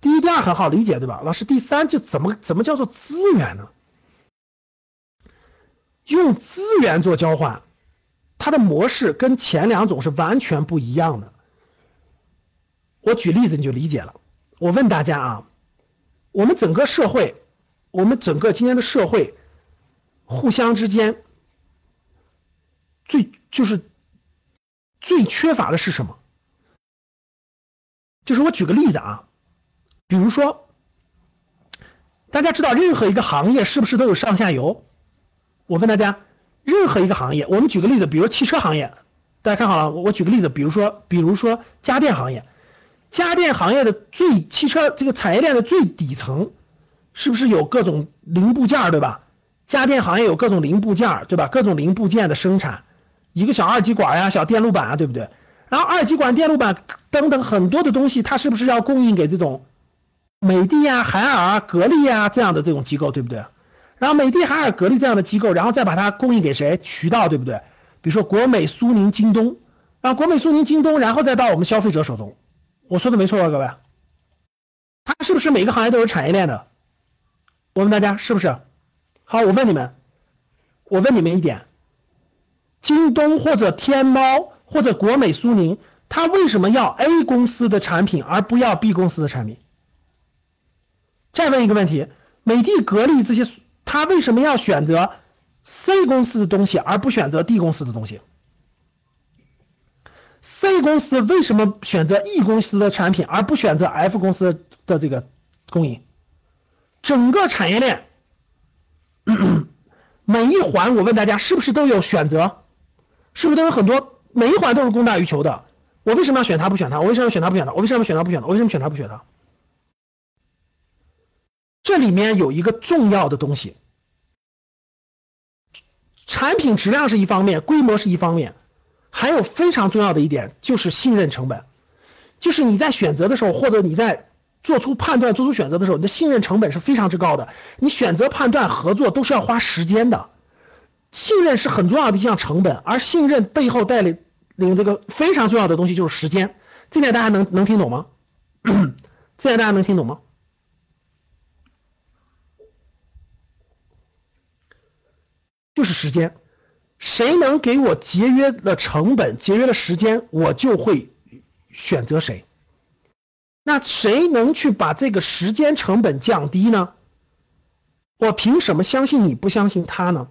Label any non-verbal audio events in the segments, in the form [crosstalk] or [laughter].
第一、第二很好理解，对吧？老师，第三就怎么怎么叫做资源呢？用资源做交换，它的模式跟前两种是完全不一样的。我举例子你就理解了。我问大家啊，我们整个社会，我们整个今天的社会，互相之间最就是最缺乏的是什么？就是我举个例子啊，比如说，大家知道任何一个行业是不是都有上下游？我问大家，任何一个行业，我们举个例子，比如汽车行业，大家看好了，我我举个例子，比如说，比如说家电行业。家电行业的最汽车这个产业链的最底层，是不是有各种零部件对吧？家电行业有各种零部件对吧？各种零部件的生产，一个小二极管呀、小电路板啊，对不对？然后二极管、电路板等等很多的东西，它是不是要供应给这种美的呀、海尔、格力呀这样的这种机构，对不对？然后美的、海尔、格力这样的机构，然后再把它供应给谁？渠道，对不对？比如说国美、苏宁、京东，然后国美、苏宁、京东，然后再到我们消费者手中。我说的没错吧，各位？它是不是每个行业都有产业链的？我问大家是不是？好，我问你们，我问你们一点：京东或者天猫或者国美、苏宁，它为什么要 A 公司的产品而不要 B 公司的产品？再问一个问题：美的、格力这些，他为什么要选择 C 公司的东西而不选择 D 公司的东西？C 公司为什么选择 E 公司的产品而不选择 F 公司的这个供应？整个产业链 [coughs] 每一环，我问大家是不是都有选择？是不是都有很多？每一环都是供大于求的。我为什么要选它不选它？我为什么要选它不选它？我为什么要选它不选它？我为什么选它不选它？这里面有一个重要的东西，产品质量是一方面，规模是一方面。还有非常重要的一点就是信任成本，就是你在选择的时候，或者你在做出判断、做出选择的时候，你的信任成本是非常之高的。你选择、判断、合作都是要花时间的，信任是很重要的一项成本，而信任背后带领领这个非常重要的东西就是时间。这点大家能能听懂吗？[coughs] 这点大家能听懂吗？就是时间。谁能给我节约了成本、节约了时间，我就会选择谁。那谁能去把这个时间成本降低呢？我凭什么相信你不相信他呢？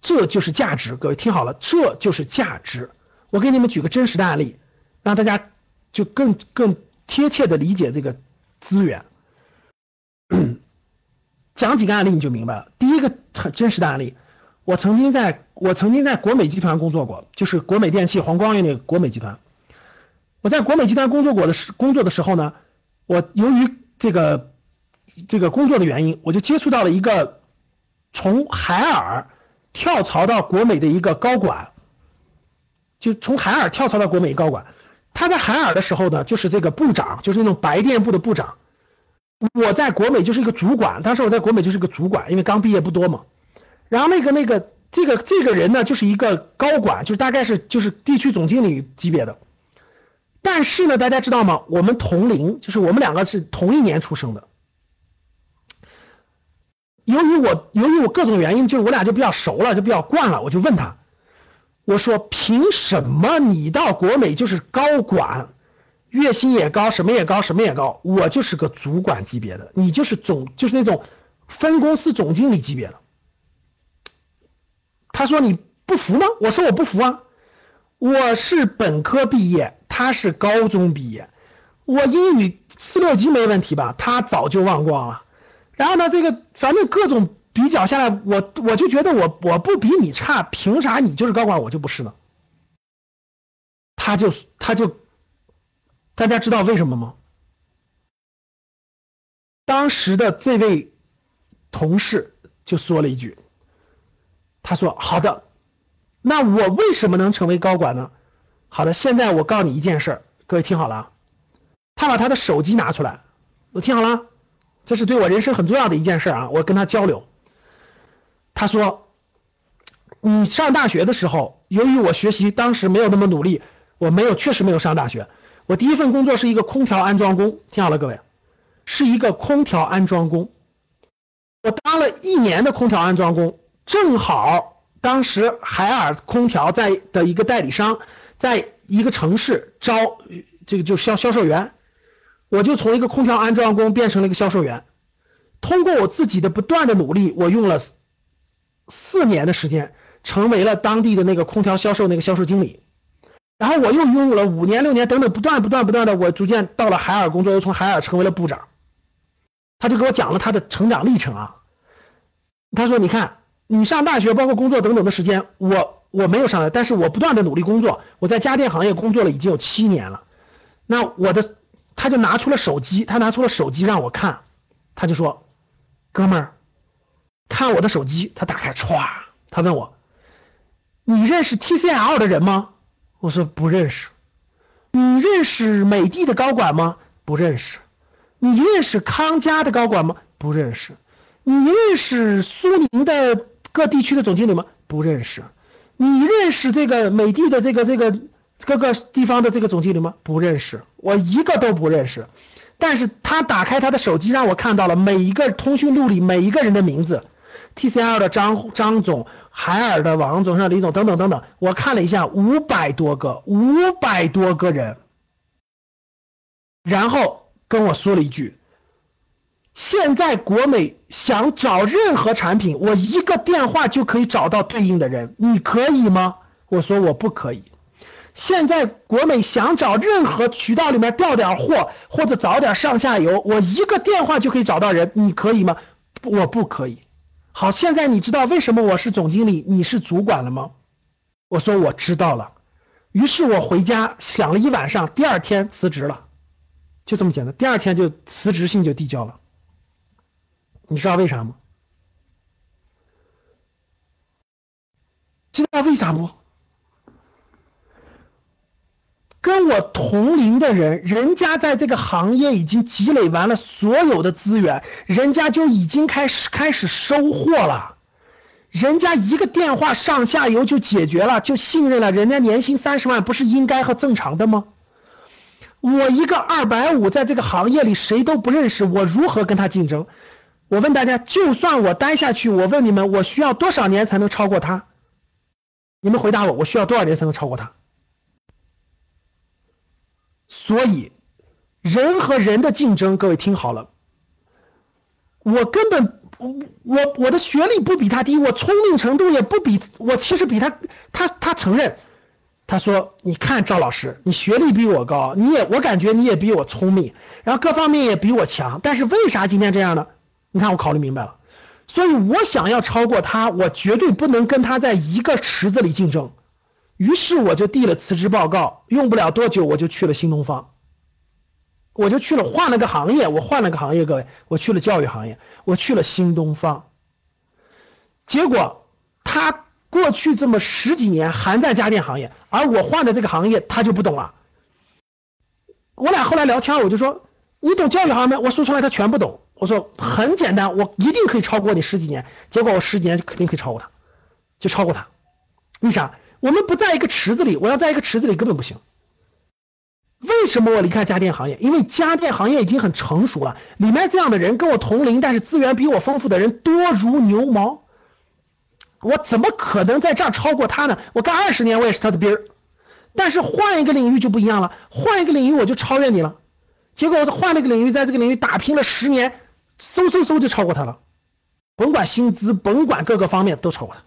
这就是价值，各位听好了，这就是价值。我给你们举个真实的案例，让大家就更更贴切的理解这个资源。讲几个案例你就明白了。第一个很真实的案例。我曾经在我曾经在国美集团工作过，就是国美电器、黄光裕那个国美集团。我在国美集团工作过的时工作的时候呢，我由于这个这个工作的原因，我就接触到了一个从海尔跳槽到国美的一个高管，就从海尔跳槽到国美高管。他在海尔的时候呢，就是这个部长，就是那种白电部的部长。我在国美就是一个主管，当时我在国美就是个主管，因为刚毕业不多嘛。然后那个那个这个这个人呢，就是一个高管，就是大概是就是地区总经理级别的。但是呢，大家知道吗？我们同龄，就是我们两个是同一年出生的。由于我由于我各种原因，就是我俩就比较熟了，就比较惯了。我就问他，我说：“凭什么你到国美就是高管，月薪也高，什么也高，什么也高？我就是个主管级别的，你就是总就是那种分公司总经理级别的。”他说你不服吗？我说我不服啊，我是本科毕业，他是高中毕业，我英语四六级没问题吧？他早就忘光了。然后呢，这个反正各种比较下来，我我就觉得我我不比你差，凭啥你就是高管，我就不是呢？他就他就，大家知道为什么吗？当时的这位同事就说了一句。他说：“好的，那我为什么能成为高管呢？好的，现在我告诉你一件事，各位听好了。他把他的手机拿出来，我听好了，这是对我人生很重要的一件事啊！我跟他交流。他说：你上大学的时候，由于我学习当时没有那么努力，我没有，确实没有上大学。我第一份工作是一个空调安装工，听好了各位，是一个空调安装工。我当了一年的空调安装工，正好当时海尔空调在的一个代理商，在一个城市招这个就销销售员，我就从一个空调安装工变成了一个销售员。通过我自己的不断的努力，我用了四年的时间，成为了当地的那个空调销售那个销售经理。然后我又拥有了五年、六年等等，不断、不断、不断的，我逐渐到了海尔工作，又从海尔成为了部长。他就给我讲了他的成长历程啊。他说：“你看，你上大学，包括工作等等的时间，我我没有上来，但是我不断的努力工作。我在家电行业工作了已经有七年了。那我的，他就拿出了手机，他拿出了手机让我看，他就说：‘哥们儿，看我的手机。’他打开，歘，他问我：‘你认识 TCL 的人吗？’”我说不认识，你认识美的的高管吗？不认识，你认识康佳的高管吗？不认识，你认识苏宁的各地区的总经理吗？不认识，你认识这个美的的这个这个各个地方的这个总经理吗？不认识，我一个都不认识。但是他打开他的手机，让我看到了每一个通讯录里每一个人的名字，TCL 的张张总。海尔的王总、上李总等等等等，我看了一下，五百多个，五百多个人，然后跟我说了一句：“现在国美想找任何产品，我一个电话就可以找到对应的人，你可以吗？”我说我不可以。现在国美想找任何渠道里面调点货或者找点上下游，我一个电话就可以找到人，你可以吗？我不可以。好，现在你知道为什么我是总经理，你是主管了吗？我说我知道了，于是我回家想了一晚上，第二天辞职了，就这么简单。第二天就辞职信就递交了。你知道为啥吗？知道为啥不？跟我同龄的人，人家在这个行业已经积累完了所有的资源，人家就已经开始开始收获了，人家一个电话上下游就解决了，就信任了，人家年薪三十万不是应该和正常的吗？我一个二百五，在这个行业里谁都不认识，我如何跟他竞争？我问大家，就算我待下去，我问你们，我需要多少年才能超过他？你们回答我，我需要多少年才能超过他？所以，人和人的竞争，各位听好了。我根本，我我我的学历不比他低，我聪明程度也不比我，其实比他，他他承认，他说：“你看赵老师，你学历比我高，你也我感觉你也比我聪明，然后各方面也比我强，但是为啥今天这样呢？你看我考虑明白了，所以我想要超过他，我绝对不能跟他在一个池子里竞争。”于是我就递了辞职报告，用不了多久我就去了新东方，我就去了换了个行业，我换了个行业，各位，我去了教育行业，我去了新东方。结果他过去这么十几年还在家电行业，而我换的这个行业他就不懂了。我俩后来聊天，我就说你懂教育行业吗？我说出来他全不懂。我说很简单，我一定可以超过你十几年。结果我十几年就肯定可以超过他，就超过他，为啥？我们不在一个池子里，我要在一个池子里根本不行。为什么我离开家电行业？因为家电行业已经很成熟了，里面这样的人跟我同龄，但是资源比我丰富的人多如牛毛。我怎么可能在这儿超过他呢？我干二十年，我也是他的兵儿。但是换一个领域就不一样了，换一个领域我就超越你了。结果我换了一个领域，在这个领域打拼了十年，嗖嗖嗖就超过他了，甭管薪资，甭管各个方面都超过他。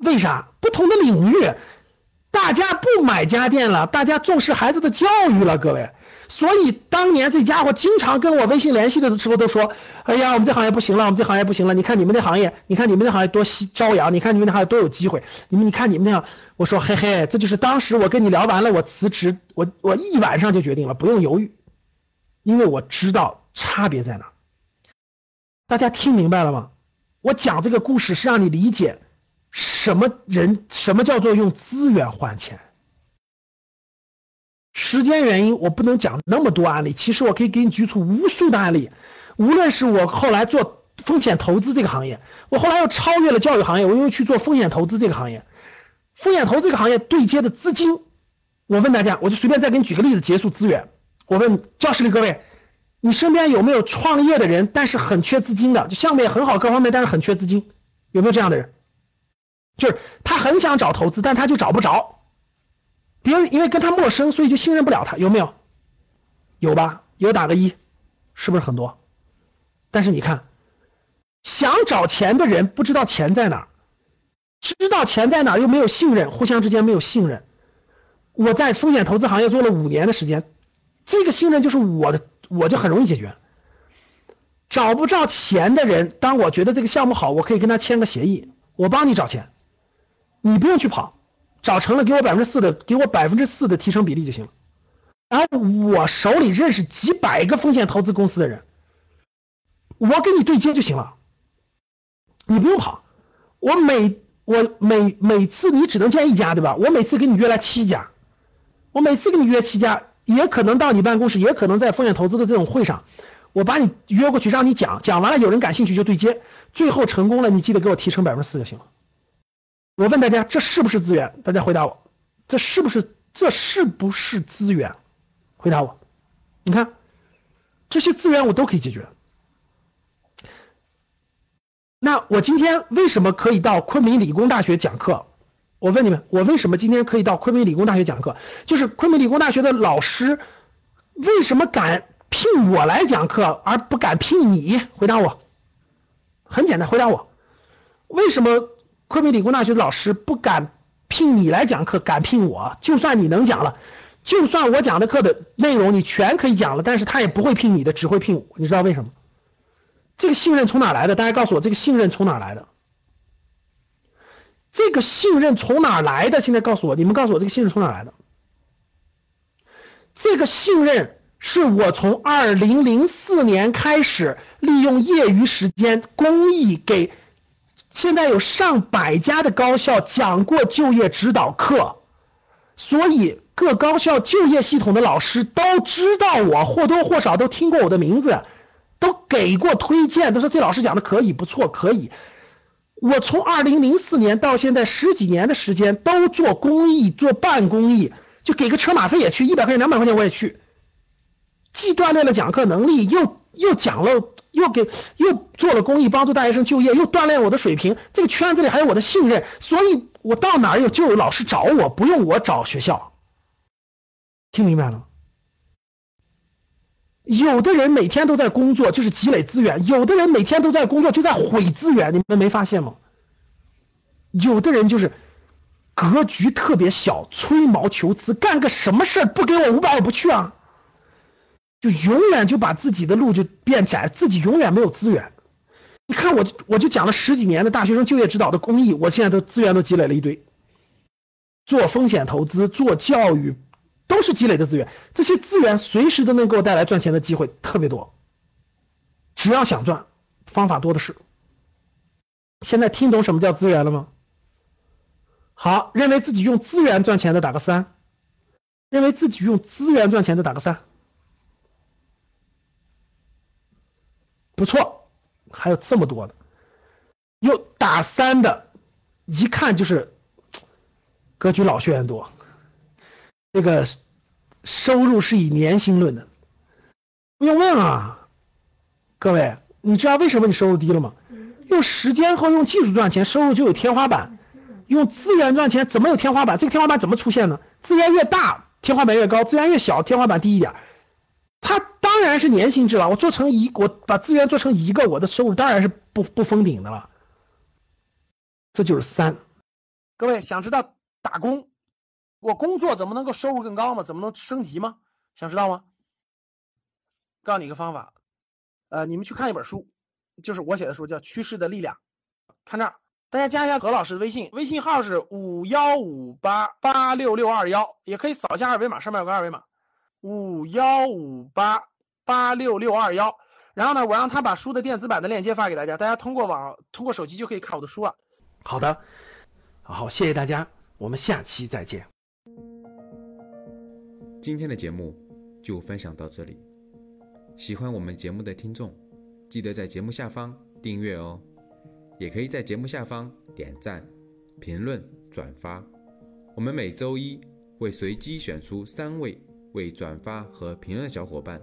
为啥不同的领域，大家不买家电了，大家重视孩子的教育了，各位。所以当年这家伙经常跟我微信联系的时候都说：“哎呀，我们这行业不行了，我们这行业不行了。你看你们那行业，你看你们那行业多吸朝阳，你看你们那行业多有机会。你们你看你们那样，我说嘿嘿，这就是当时我跟你聊完了，我辞职，我我一晚上就决定了，不用犹豫，因为我知道差别在哪。大家听明白了吗？我讲这个故事是让你理解。什么人？什么叫做用资源换钱？时间原因，我不能讲那么多案例。其实我可以给你举出无数的案例。无论是我后来做风险投资这个行业，我后来又超越了教育行业，我又去做风险投资这个行业。风险投资这个行业对接的资金，我问大家，我就随便再给你举个例子结束资源。我问教室里各位，你身边有没有创业的人，但是很缺资金的，就项目也很好，各方面但是很缺资金，有没有这样的人？就是他很想找投资，但他就找不着，别人因为跟他陌生，所以就信任不了他，有没有？有吧？有打个一，是不是很多？但是你看，想找钱的人不知道钱在哪儿，知道钱在哪儿又没有信任，互相之间没有信任。我在风险投资行业做了五年的时间，这个信任就是我的，我就很容易解决。找不着钱的人，当我觉得这个项目好，我可以跟他签个协议，我帮你找钱，你不用去跑，找成了给我百分之四的，给我百分之四的提成比例就行了。然后我手里认识几百个风险投资公司的人，我给你对接就行了，你不用跑。我每我每每次你只能见一家，对吧？我每次给你约来七家，我每次给你约七家，也可能到你办公室，也可能在风险投资的这种会上，我把你约过去让你讲，讲完了有人感兴趣就对接，最后成功了，你记得给我提成百分之四就行了。我问大家，这是不是资源？大家回答我，这是不是这是不是资源？回答我，你看，这些资源我都可以解决。那我今天为什么可以到昆明理工大学讲课？我问你们，我为什么今天可以到昆明理工大学讲课？就是昆明理工大学的老师为什么敢聘我来讲课，而不敢聘你？回答我，很简单，回答我，为什么昆明理工大学的老师不敢聘你来讲课，敢聘我？就算你能讲了。就算我讲的课的内容你全可以讲了，但是他也不会聘你的，只会聘我。你知道为什么？这个信任从哪来的？大家告诉我，这个信任从哪来的？这个信任从哪来的？现在告诉我，你们告诉我，这个信任从哪来的？这个信任是我从二零零四年开始，利用业余时间公益给现在有上百家的高校讲过就业指导课，所以。各高校就业系统的老师都知道我，或多或少都听过我的名字，都给过推荐，都说这老师讲的可以，不错，可以。我从二零零四年到现在十几年的时间，都做公益，做半公益，就给个车马费也去，一百块钱、两百块钱我也去。既锻炼了讲课能力，又又讲了，又给又做了公益，帮助大学生就业，又锻炼我的水平。这个圈子里还有我的信任，所以我到哪有就有老师找我，不用我找学校。听明白了吗？有的人每天都在工作，就是积累资源；有的人每天都在工作，就在毁资源。你们没发现吗？有的人就是格局特别小，吹毛求疵，干个什么事不给我五百我不去啊！就永远就把自己的路就变窄，自己永远没有资源。你看我，我就讲了十几年的大学生就业指导的公益，我现在都资源都积累了一堆，做风险投资，做教育。都是积累的资源，这些资源随时都能给我带来赚钱的机会，特别多。只要想赚，方法多的是。现在听懂什么叫资源了吗？好，认为自己用资源赚钱的打个三，认为自己用资源赚钱的打个三，不错，还有这么多的，有打三的，一看就是格局老学员多。这个收入是以年薪论的，不用问啊，各位，你知道为什么你收入低了吗？用时间和用技术赚钱，收入就有天花板；用资源赚钱，怎么有天花板？这个天花板怎么出现呢？资源越大，天花板越高；资源越小，天花板低一点。它当然是年薪制了。我做成一，我把资源做成一个，我的收入当然是不不封顶的了。这就是三。各位想知道打工？我工作怎么能够收入更高吗？怎么能升级吗？想知道吗？告诉你一个方法，呃，你们去看一本书，就是我写的书，叫《趋势的力量》。看这儿，大家加一下何老师的微信，微信号是五幺五八八六六二幺，也可以扫一下二维码，上面有个二维码，五幺五八八六六二幺。然后呢，我让他把书的电子版的链接发给大家，大家通过网通过手机就可以看我的书了。好的，好，谢谢大家，我们下期再见。今天的节目就分享到这里，喜欢我们节目的听众，记得在节目下方订阅哦，也可以在节目下方点赞、评论、转发。我们每周一会随机选出三位为转发和评论的小伙伴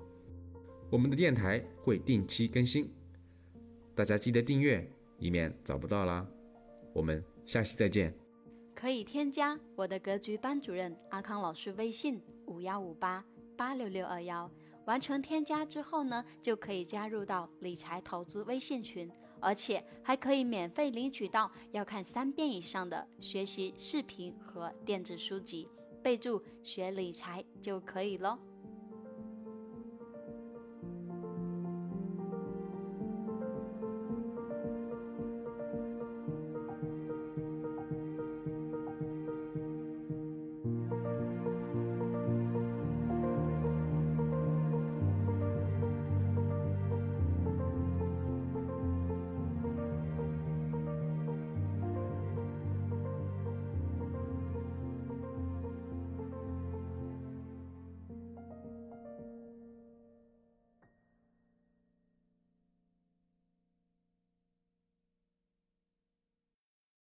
我们的电台会定期更新，大家记得订阅，以免找不到啦。我们下期再见。可以添加我的格局班主任阿康老师微信五幺五八八六六二幺，完成添加之后呢，就可以加入到理财投资微信群，而且还可以免费领取到要看三遍以上的学习视频和电子书籍，备注学理财就可以喽。